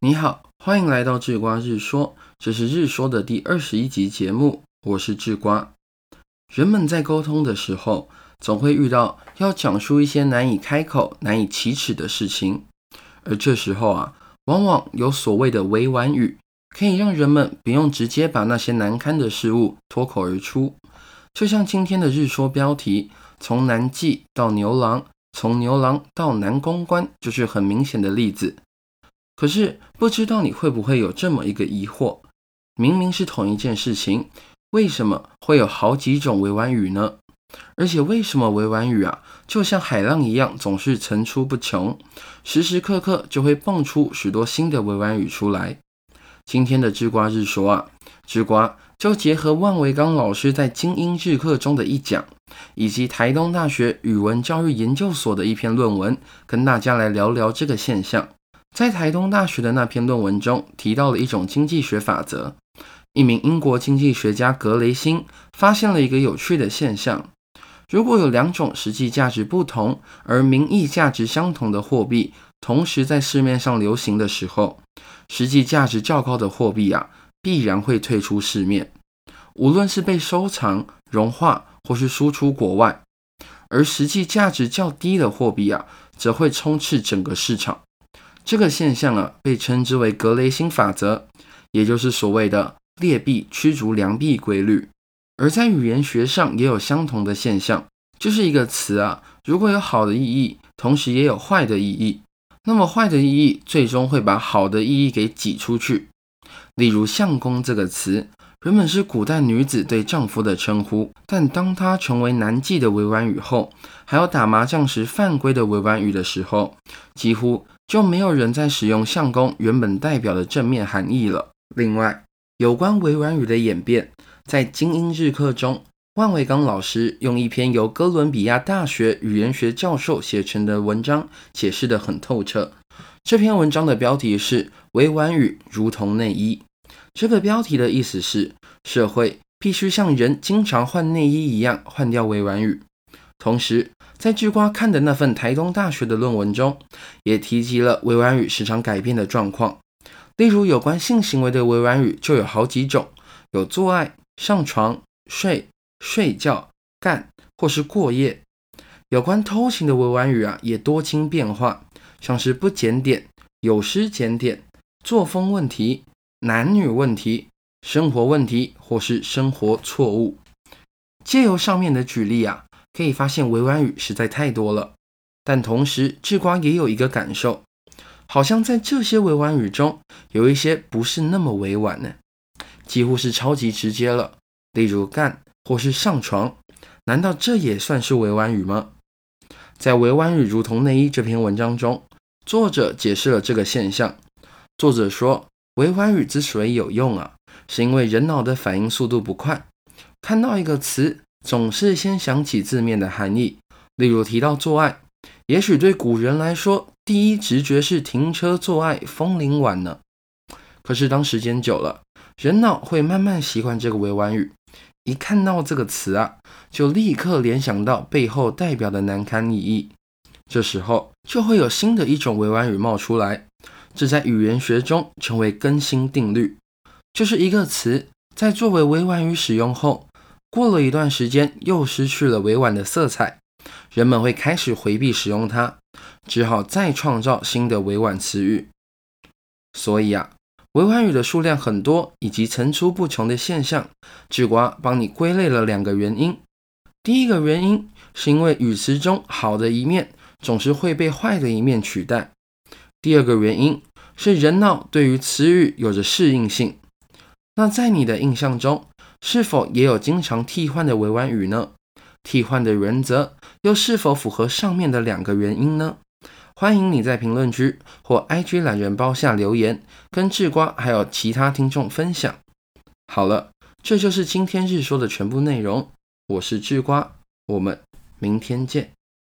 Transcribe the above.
你好，欢迎来到智瓜日说，这是日说的第二十一集节目，我是智瓜。人们在沟通的时候，总会遇到要讲述一些难以开口、难以启齿的事情，而这时候啊，往往有所谓的委婉语，可以让人们不用直接把那些难堪的事物脱口而出。就像今天的日说标题，从南记到牛郎，从牛郎到南公关，就是很明显的例子。可是不知道你会不会有这么一个疑惑：明明是同一件事情，为什么会有好几种委婉语呢？而且为什么委婉语啊，就像海浪一样，总是层出不穷，时时刻刻就会蹦出许多新的委婉语出来？今天的智瓜日说啊，智瓜就结合万维刚老师在精英日课中的一讲，以及台东大学语文教育研究所的一篇论文，跟大家来聊聊这个现象。在台东大学的那篇论文中，提到了一种经济学法则。一名英国经济学家格雷辛发现了一个有趣的现象：如果有两种实际价值不同而名义价值相同的货币同时在市面上流行的时候，实际价值较高的货币啊，必然会退出市面，无论是被收藏、融化或是输出国外；而实际价值较低的货币啊，则会充斥整个市场。这个现象啊，被称之为格雷辛法则，也就是所谓的劣币驱逐良币规律。而在语言学上也有相同的现象，就是一个词啊，如果有好的意义，同时也有坏的意义，那么坏的意义最终会把好的意义给挤出去。例如“相公”这个词，原本是古代女子对丈夫的称呼，但当它成为难记的委婉语后，还有打麻将时犯规的委婉语的时候，几乎。就没有人在使用相公原本代表的正面含义了。另外，有关委婉语的演变，在精英日课中，万维刚老师用一篇由哥伦比亚大学语言学教授写成的文章解释得很透彻。这篇文章的标题是“委婉语如同内衣”。这个标题的意思是，社会必须像人经常换内衣一样换掉委婉语。同时，在智瓜看的那份台东大学的论文中，也提及了委婉语时常改变的状况。例如，有关性行为的委婉语就有好几种，有做爱、上床、睡、睡觉、干或是过夜。有关偷情的委婉语啊，也多经变化，像是不检点、有失检点、作风问题、男女问题、生活问题或是生活错误。借由上面的举例啊。可以发现委婉语实在太多了，但同时智瓜也有一个感受，好像在这些委婉语中，有一些不是那么委婉呢，几乎是超级直接了。例如干或是上床，难道这也算是委婉语吗？在《委婉语如同内衣》这篇文章中，作者解释了这个现象。作者说，委婉语之所以有用啊，是因为人脑的反应速度不快，看到一个词。总是先想起字面的含义，例如提到做爱，也许对古人来说，第一直觉是停车做爱，风铃晚呢。可是当时间久了，人脑会慢慢习惯这个委婉语，一看到这个词啊，就立刻联想到背后代表的难堪意义。这时候就会有新的一种委婉语冒出来，这在语言学中称为更新定律，就是一个词在作为委婉语使用后。过了一段时间，又失去了委婉的色彩，人们会开始回避使用它，只好再创造新的委婉词语。所以啊，委婉语的数量很多，以及层出不穷的现象，智瓜帮你归类了两个原因。第一个原因是因为语词中好的一面总是会被坏的一面取代。第二个原因是人脑对于词语有着适应性。那在你的印象中？是否也有经常替换的委婉语呢？替换的原则又是否符合上面的两个原因呢？欢迎你在评论区或 IG 懒人包下留言，跟智瓜还有其他听众分享。好了，这就是今天日说的全部内容。我是智瓜，我们明天见。